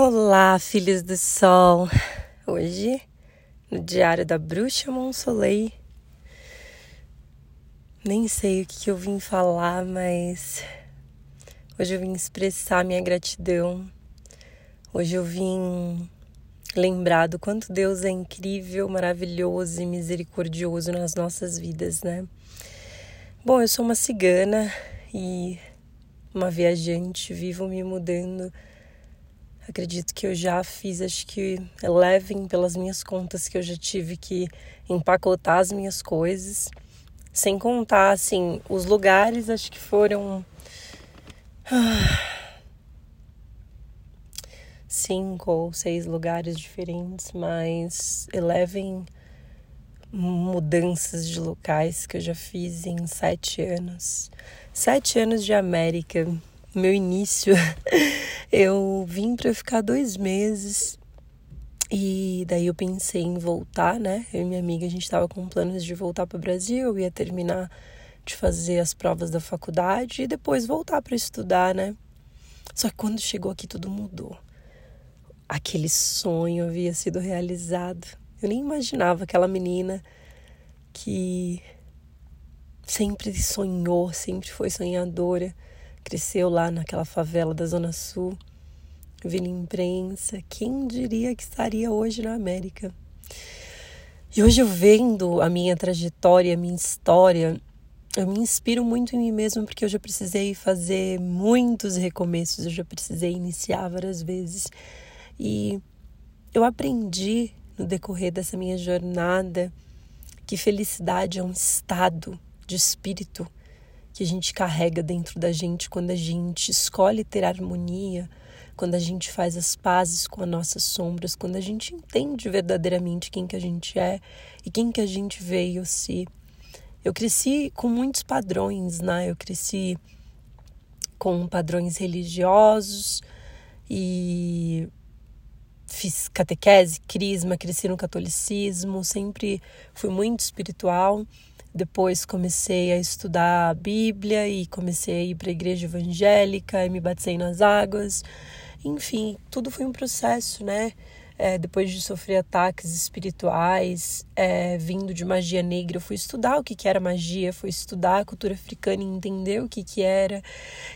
Olá, filhos do sol. Hoje, no Diário da Bruxa Monsoleil, nem sei o que, que eu vim falar, mas hoje eu vim expressar minha gratidão. Hoje eu vim lembrar do quanto Deus é incrível, maravilhoso e misericordioso nas nossas vidas, né? Bom, eu sou uma cigana e uma viajante, vivo me mudando Acredito que eu já fiz, acho que levem pelas minhas contas que eu já tive que empacotar as minhas coisas. Sem contar, assim, os lugares, acho que foram. cinco ou seis lugares diferentes, mas elevem mudanças de locais que eu já fiz em sete anos. Sete anos de América meu início, eu vim para ficar dois meses e daí eu pensei em voltar, né? Eu e minha amiga, a gente estava com planos de voltar para o Brasil, eu ia terminar de fazer as provas da faculdade e depois voltar para estudar, né? Só que quando chegou aqui tudo mudou. Aquele sonho havia sido realizado. Eu nem imaginava aquela menina que sempre sonhou, sempre foi sonhadora cresceu lá naquela favela da Zona Sul, vi na imprensa, quem diria que estaria hoje na América? E hoje eu vendo a minha trajetória, a minha história, eu me inspiro muito em mim mesma porque eu já precisei fazer muitos recomeços, eu já precisei iniciar várias vezes. E eu aprendi no decorrer dessa minha jornada que felicidade é um estado de espírito que a gente carrega dentro da gente quando a gente escolhe ter harmonia, quando a gente faz as pazes com as nossas sombras, quando a gente entende verdadeiramente quem que a gente é e quem que a gente veio ser. Eu cresci com muitos padrões, né? Eu cresci com padrões religiosos e fiz catequese, crisma, cresci no catolicismo, sempre fui muito espiritual. Depois comecei a estudar a Bíblia e comecei a ir para a igreja evangélica e me batei nas águas. Enfim, tudo foi um processo, né? É, depois de sofrer ataques espirituais, é, vindo de magia negra, eu fui estudar o que, que era magia, fui estudar a cultura africana e entender o que, que era.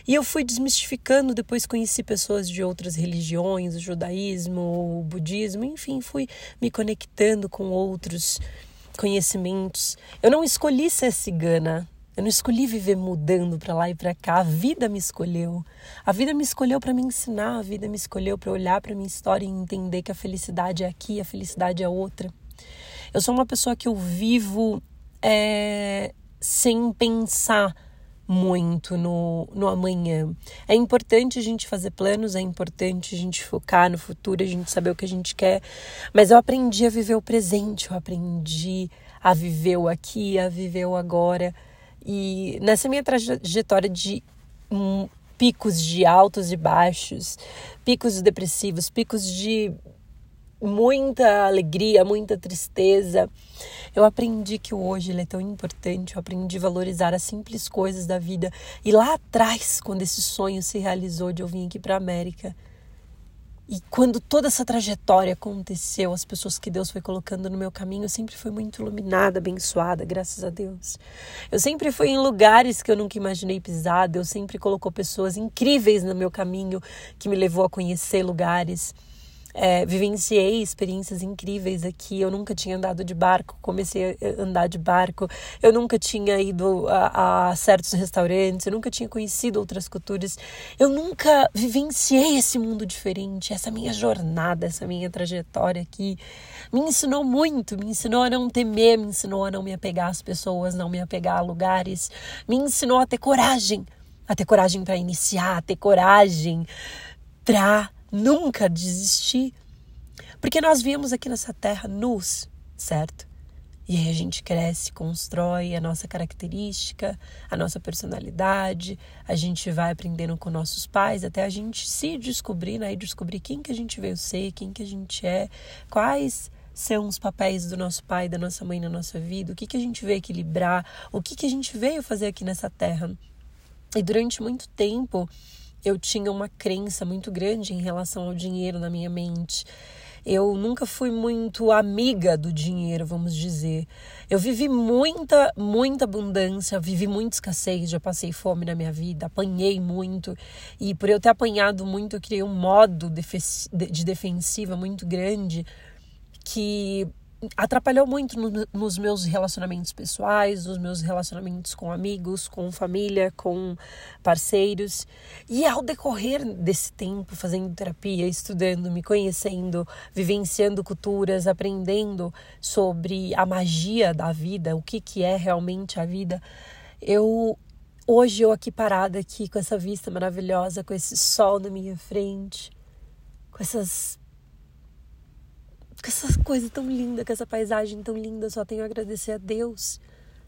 E eu fui desmistificando, depois conheci pessoas de outras religiões, o judaísmo, o budismo, enfim, fui me conectando com outros conhecimentos. Eu não escolhi ser cigana. Eu não escolhi viver mudando para lá e para cá. A vida me escolheu. A vida me escolheu para me ensinar. A vida me escolheu para olhar para minha história e entender que a felicidade é aqui, a felicidade é outra. Eu sou uma pessoa que eu vivo é, sem pensar muito no, no amanhã. É importante a gente fazer planos, é importante a gente focar no futuro, a gente saber o que a gente quer, mas eu aprendi a viver o presente, eu aprendi a viver o aqui, a viver o agora. E nessa minha trajetória de um, picos de altos e baixos, picos depressivos, picos de muita alegria, muita tristeza. Eu aprendi que o hoje ele é tão importante, eu aprendi a valorizar as simples coisas da vida. E lá atrás, quando esse sonho se realizou de eu vir aqui para a América, e quando toda essa trajetória aconteceu, as pessoas que Deus foi colocando no meu caminho, eu sempre fui muito iluminada, abençoada, graças a Deus. Eu sempre fui em lugares que eu nunca imaginei pisar, Deus sempre colocou pessoas incríveis no meu caminho que me levou a conhecer lugares é, vivenciei experiências incríveis aqui. Eu nunca tinha andado de barco, comecei a andar de barco. Eu nunca tinha ido a, a certos restaurantes, eu nunca tinha conhecido outras culturas. Eu nunca vivenciei esse mundo diferente. Essa minha jornada, essa minha trajetória aqui me ensinou muito. Me ensinou a não temer, me ensinou a não me apegar às pessoas, não me apegar a lugares. Me ensinou a ter coragem, a ter coragem para iniciar, a ter coragem para nunca desistir. Porque nós viemos aqui nessa terra nus, certo? E aí a gente cresce, constrói a nossa característica, a nossa personalidade, a gente vai aprendendo com nossos pais até a gente se descobrir, né? E descobrir quem que a gente veio ser, quem que a gente é, quais são os papéis do nosso pai, da nossa mãe na nossa vida, o que que a gente veio equilibrar, o que que a gente veio fazer aqui nessa terra. E durante muito tempo eu tinha uma crença muito grande em relação ao dinheiro na minha mente. Eu nunca fui muito amiga do dinheiro, vamos dizer. Eu vivi muita, muita abundância, vivi muita escassez, já passei fome na minha vida, apanhei muito. E por eu ter apanhado muito, eu criei um modo de defensiva muito grande que atrapalhou muito no, nos meus relacionamentos pessoais, nos meus relacionamentos com amigos, com família, com parceiros. E ao decorrer desse tempo, fazendo terapia, estudando, me conhecendo, vivenciando culturas, aprendendo sobre a magia da vida, o que, que é realmente a vida, eu hoje eu aqui parada aqui com essa vista maravilhosa, com esse sol na minha frente, com essas com essa coisa tão linda, com essa paisagem tão linda, só tenho a agradecer a Deus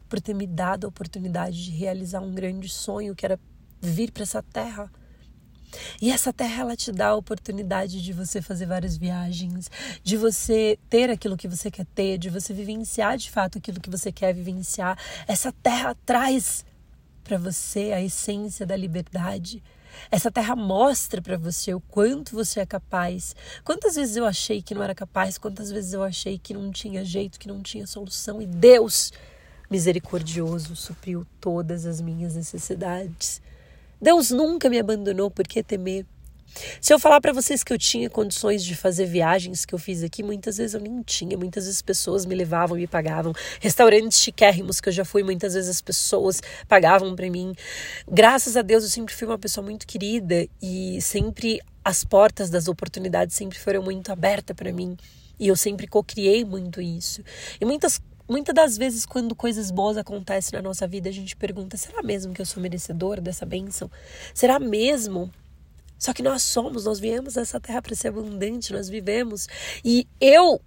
por ter me dado a oportunidade de realizar um grande sonho que era vir para essa terra. E essa terra ela te dá a oportunidade de você fazer várias viagens, de você ter aquilo que você quer ter, de você vivenciar de fato aquilo que você quer vivenciar. Essa terra traz para você a essência da liberdade. Essa terra mostra para você o quanto você é capaz. Quantas vezes eu achei que não era capaz, quantas vezes eu achei que não tinha jeito, que não tinha solução e Deus, misericordioso, supriu todas as minhas necessidades. Deus nunca me abandonou, por que temer? Se eu falar para vocês que eu tinha condições de fazer viagens que eu fiz aqui, muitas vezes eu nem tinha, muitas vezes pessoas me levavam, me pagavam. Restaurantes chiquérrimos que eu já fui, muitas vezes as pessoas pagavam para mim. Graças a Deus eu sempre fui uma pessoa muito querida e sempre as portas das oportunidades sempre foram muito abertas para mim. E eu sempre cocriei muito isso. E muitas Muitas das vezes, quando coisas boas acontecem na nossa vida, a gente pergunta: será mesmo que eu sou merecedor dessa bênção? Será mesmo só que nós somos, nós viemos nessa terra para ser abundante, nós vivemos. E eu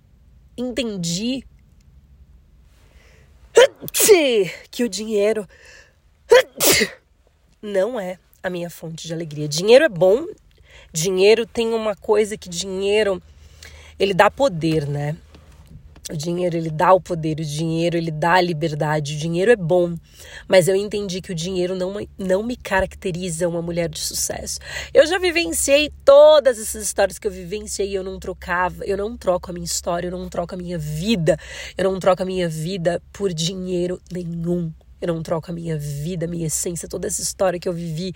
entendi que o dinheiro não é a minha fonte de alegria. Dinheiro é bom, dinheiro tem uma coisa que dinheiro ele dá poder, né? O dinheiro ele dá o poder, o dinheiro ele dá a liberdade, o dinheiro é bom, mas eu entendi que o dinheiro não, não me caracteriza uma mulher de sucesso. Eu já vivenciei todas essas histórias que eu vivenciei, eu não trocava, eu não troco a minha história, eu não troco a minha vida, eu não troco a minha vida por dinheiro nenhum. Eu não troco a minha vida, a minha essência, toda essa história que eu vivi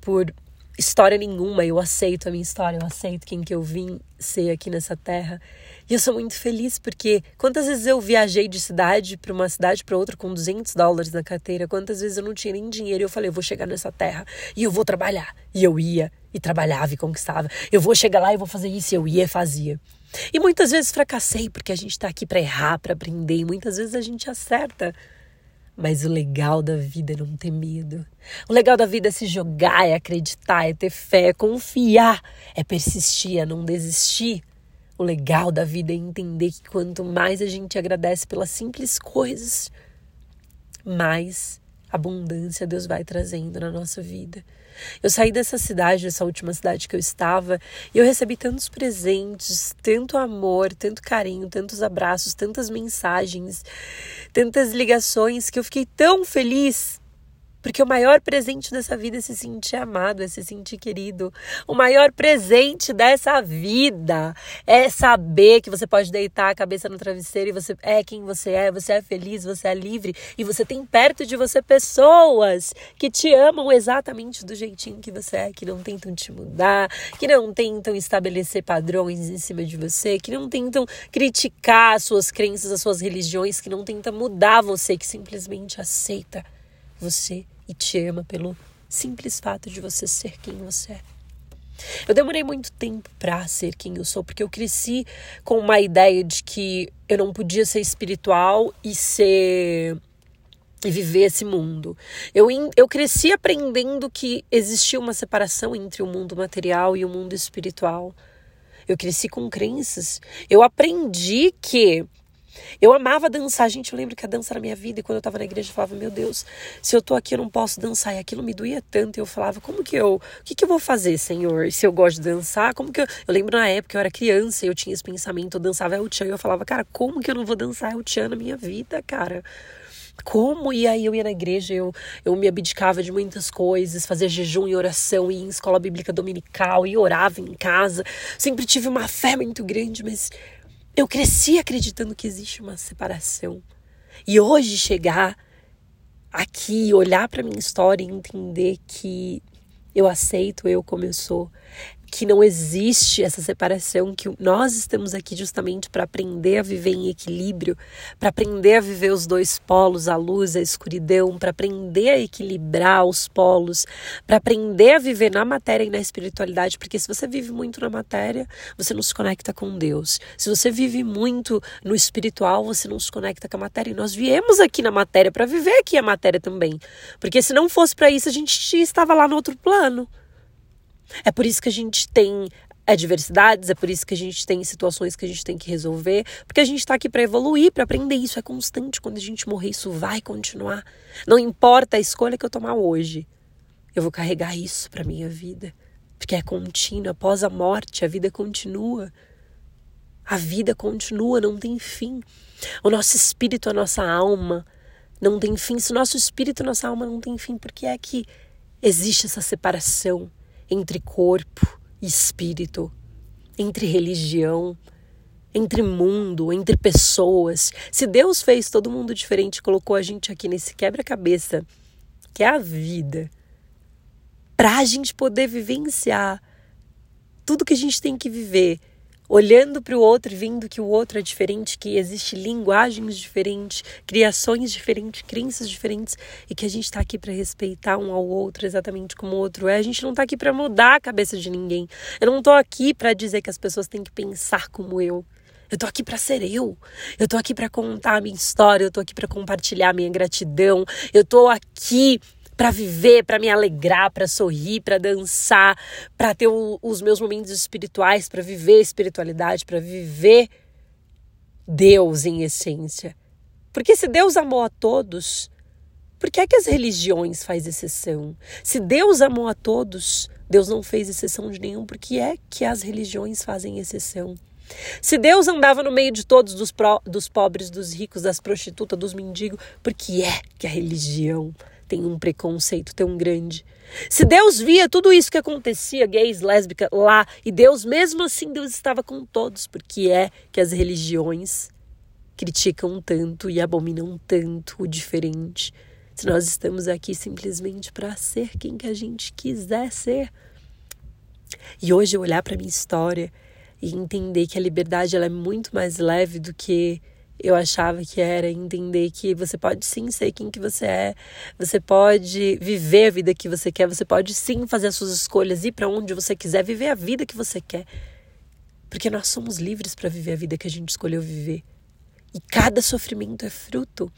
por história nenhuma. Eu aceito a minha história, eu aceito quem que eu vim ser aqui nessa terra. E eu sou muito feliz porque quantas vezes eu viajei de cidade para uma cidade para outra com 200 dólares na carteira, quantas vezes eu não tinha nem dinheiro e eu falei, eu vou chegar nessa terra e eu vou trabalhar. E eu ia e trabalhava e conquistava. Eu vou chegar lá e vou fazer isso, e eu ia e fazia. E muitas vezes fracassei porque a gente está aqui para errar, para aprender, e muitas vezes a gente acerta. Mas o legal da vida é não ter medo. O legal da vida é se jogar, é acreditar, é ter fé, é confiar, é persistir, é não desistir. O legal da vida é entender que quanto mais a gente agradece pelas simples coisas, mais abundância Deus vai trazendo na nossa vida. Eu saí dessa cidade, dessa última cidade que eu estava, e eu recebi tantos presentes, tanto amor, tanto carinho, tantos abraços, tantas mensagens, tantas ligações, que eu fiquei tão feliz porque o maior presente dessa vida é se sentir amado, é se sentir querido. O maior presente dessa vida é saber que você pode deitar a cabeça no travesseiro e você é quem você é, você é feliz, você é livre e você tem perto de você pessoas que te amam exatamente do jeitinho que você é, que não tentam te mudar, que não tentam estabelecer padrões em cima de você, que não tentam criticar as suas crenças, as suas religiões, que não tentam mudar você, que simplesmente aceita você e te ama pelo simples fato de você ser quem você é. Eu demorei muito tempo para ser quem eu sou, porque eu cresci com uma ideia de que eu não podia ser espiritual e ser e viver esse mundo. Eu, eu cresci aprendendo que existia uma separação entre o mundo material e o mundo espiritual. Eu cresci com crenças. Eu aprendi que eu amava dançar, gente. Eu lembro que a dança era minha vida. E quando eu tava na igreja, eu falava, meu Deus, se eu tô aqui, eu não posso dançar. E aquilo me doía tanto. Eu falava, como que eu. O que, que eu vou fazer, Senhor? Se eu gosto de dançar, como que eu. Eu lembro na época, eu era criança eu tinha esse pensamento. Eu dançava El Chan. E eu falava, cara, como que eu não vou dançar El Chan na minha vida, cara? como? E aí eu ia na igreja, eu, eu me abdicava de muitas coisas, fazia jejum e oração, ia em escola bíblica dominical e orava em casa. Sempre tive uma fé muito grande, mas eu cresci acreditando que existe uma separação. E hoje chegar aqui, olhar para minha história e entender que eu aceito eu como eu sou, que não existe essa separação, que nós estamos aqui justamente para aprender a viver em equilíbrio, para aprender a viver os dois polos, a luz, a escuridão, para aprender a equilibrar os polos, para aprender a viver na matéria e na espiritualidade, porque se você vive muito na matéria, você não se conecta com Deus. Se você vive muito no espiritual, você não se conecta com a matéria. E nós viemos aqui na matéria para viver aqui a matéria também. Porque se não fosse para isso, a gente estava lá no outro plano. É por isso que a gente tem adversidades, é por isso que a gente tem situações que a gente tem que resolver, porque a gente está aqui para evoluir, para aprender. Isso é constante. Quando a gente morrer, isso vai continuar. Não importa a escolha que eu tomar hoje, eu vou carregar isso para minha vida, porque é contínuo. Após a morte, a vida continua. A vida continua, não tem fim. O nosso espírito, a nossa alma, não tem fim. Se o nosso espírito, a nossa alma não tem fim, por que é que existe essa separação? Entre corpo e espírito, entre religião, entre mundo, entre pessoas. Se Deus fez todo mundo diferente, colocou a gente aqui nesse quebra-cabeça, que é a vida, para a gente poder vivenciar tudo que a gente tem que viver olhando para o outro e vendo que o outro é diferente, que existe linguagens diferentes, criações diferentes, crenças diferentes e que a gente está aqui para respeitar um ao outro exatamente como o outro é. A gente não está aqui para mudar a cabeça de ninguém. Eu não estou aqui para dizer que as pessoas têm que pensar como eu. Eu tô aqui para ser eu. Eu tô aqui para contar a minha história, eu tô aqui para compartilhar a minha gratidão. Eu tô aqui para viver, para me alegrar, para sorrir, para dançar, para ter o, os meus momentos espirituais, para viver espiritualidade, para viver Deus em essência. Porque se Deus amou a todos, por que é que as religiões faz exceção? Se Deus amou a todos, Deus não fez exceção de nenhum, por que é que as religiões fazem exceção? Se Deus andava no meio de todos, dos, pro, dos pobres, dos ricos, das prostitutas, dos mendigos, por que é que a religião tem um preconceito tão grande. Se Deus via tudo isso que acontecia, gays, lésbicas, lá, e Deus, mesmo assim, Deus estava com todos, porque é que as religiões criticam tanto e abominam tanto o diferente. Se nós estamos aqui simplesmente para ser quem que a gente quiser ser. E hoje olhar para minha história e entender que a liberdade ela é muito mais leve do que eu achava que era entender que você pode sim ser quem que você é, você pode viver a vida que você quer, você pode sim fazer as suas escolhas, ir para onde você quiser, viver a vida que você quer. Porque nós somos livres para viver a vida que a gente escolheu viver. E cada sofrimento é fruto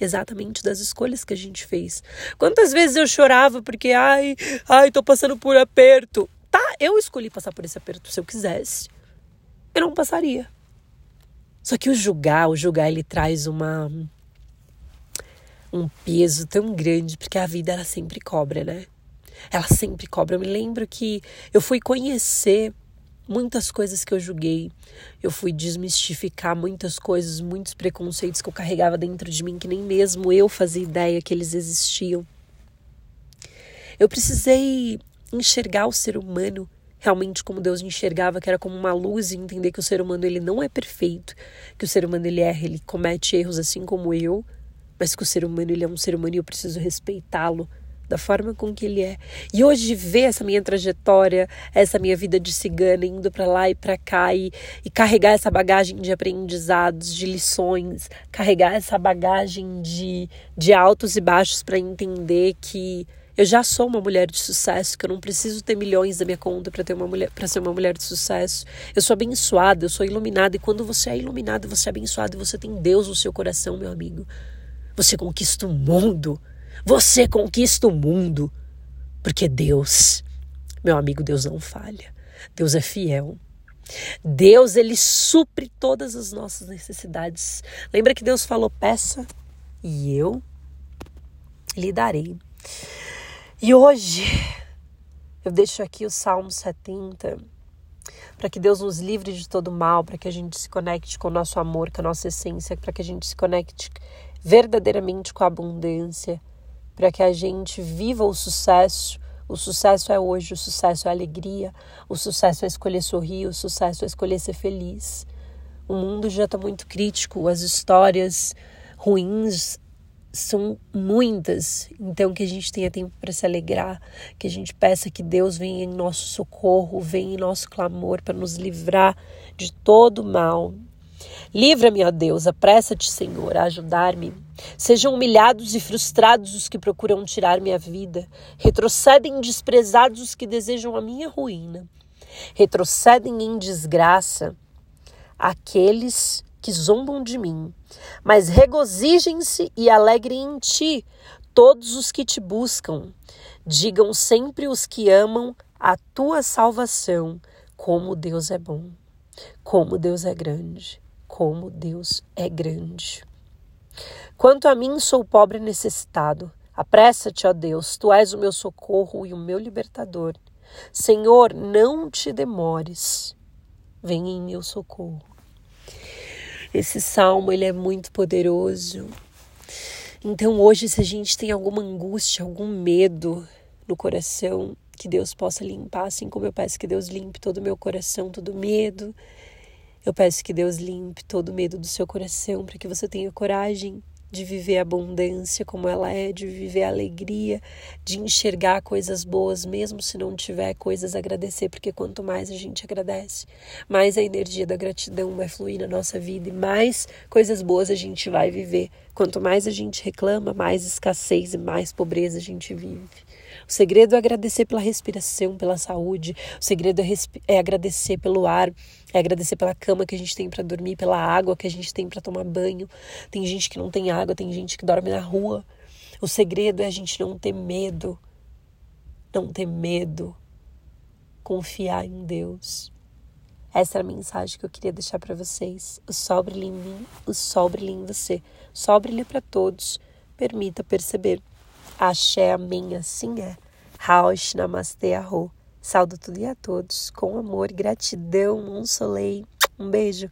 exatamente das escolhas que a gente fez. Quantas vezes eu chorava porque ai, ai, tô passando por aperto. Tá, eu escolhi passar por esse aperto se eu quisesse. Eu não passaria. Só que o julgar, o julgar ele traz uma um peso tão grande, porque a vida ela sempre cobra, né? Ela sempre cobra. Eu me lembro que eu fui conhecer muitas coisas que eu julguei. Eu fui desmistificar muitas coisas, muitos preconceitos que eu carregava dentro de mim que nem mesmo eu fazia ideia que eles existiam. Eu precisei enxergar o ser humano realmente como Deus enxergava, que era como uma luz e entender que o ser humano ele não é perfeito, que o ser humano ele erra, ele comete erros assim como eu, mas que o ser humano ele é um ser humano e eu preciso respeitá-lo da forma com que ele é. E hoje ver essa minha trajetória, essa minha vida de cigana indo para lá e para cá e, e carregar essa bagagem de aprendizados, de lições, carregar essa bagagem de, de altos e baixos para entender que eu já sou uma mulher de sucesso, que eu não preciso ter milhões na minha conta para ter uma mulher, para ser uma mulher de sucesso. Eu sou abençoada, eu sou iluminada e quando você é iluminada, você é abençoada e você tem Deus no seu coração, meu amigo. Você conquista o mundo. Você conquista o mundo. Porque Deus, meu amigo, Deus não falha. Deus é fiel. Deus, ele supre todas as nossas necessidades. Lembra que Deus falou: peça e eu lhe darei. E hoje eu deixo aqui o Salmo 70 para que Deus nos livre de todo mal, para que a gente se conecte com o nosso amor, com a nossa essência, para que a gente se conecte verdadeiramente com abundância, para que a gente viva o sucesso. O sucesso é hoje, o sucesso é alegria, o sucesso é escolher sorrir, o sucesso é escolher ser feliz. O mundo já está muito crítico, as histórias ruins são muitas, então que a gente tenha tempo para se alegrar, que a gente peça que Deus venha em nosso socorro, venha em nosso clamor para nos livrar de todo mal. Livra-me, ó Deus, apressa-te, Senhor, a ajudar-me. Sejam humilhados e frustrados os que procuram tirar minha vida. Retrocedem desprezados os que desejam a minha ruína. Retrocedem em desgraça aqueles que zombam de mim. Mas regozijem-se e alegrem em ti todos os que te buscam. Digam sempre os que amam a tua salvação, como Deus é bom, como Deus é grande, como Deus é grande. Quanto a mim, sou pobre e necessitado. Apressa-te, ó Deus, tu és o meu socorro e o meu libertador. Senhor, não te demores. Venha em meu socorro. Esse salmo ele é muito poderoso. Então hoje, se a gente tem alguma angústia, algum medo no coração, que Deus possa limpar, assim como eu peço que Deus limpe todo o meu coração, todo medo. Eu peço que Deus limpe todo medo do seu coração, para que você tenha coragem de viver a abundância como ela é, de viver a alegria, de enxergar coisas boas, mesmo se não tiver coisas a agradecer, porque quanto mais a gente agradece, mais a energia da gratidão vai fluir na nossa vida e mais coisas boas a gente vai viver. Quanto mais a gente reclama, mais escassez e mais pobreza a gente vive. O segredo é agradecer pela respiração, pela saúde. O segredo é, é agradecer pelo ar, é agradecer pela cama que a gente tem para dormir, pela água que a gente tem para tomar banho. Tem gente que não tem água, tem gente que dorme na rua. O segredo é a gente não ter medo. Não ter medo. Confiar em Deus. Essa era a mensagem que eu queria deixar para vocês. O sol brilha em mim, o sol brilha em você. O sol brilha para todos. Permita perceber. Axé, amém, assim é. Raush, namastê, arro. Saúdo tudo e a todos com amor, gratidão, um soleil. Um beijo.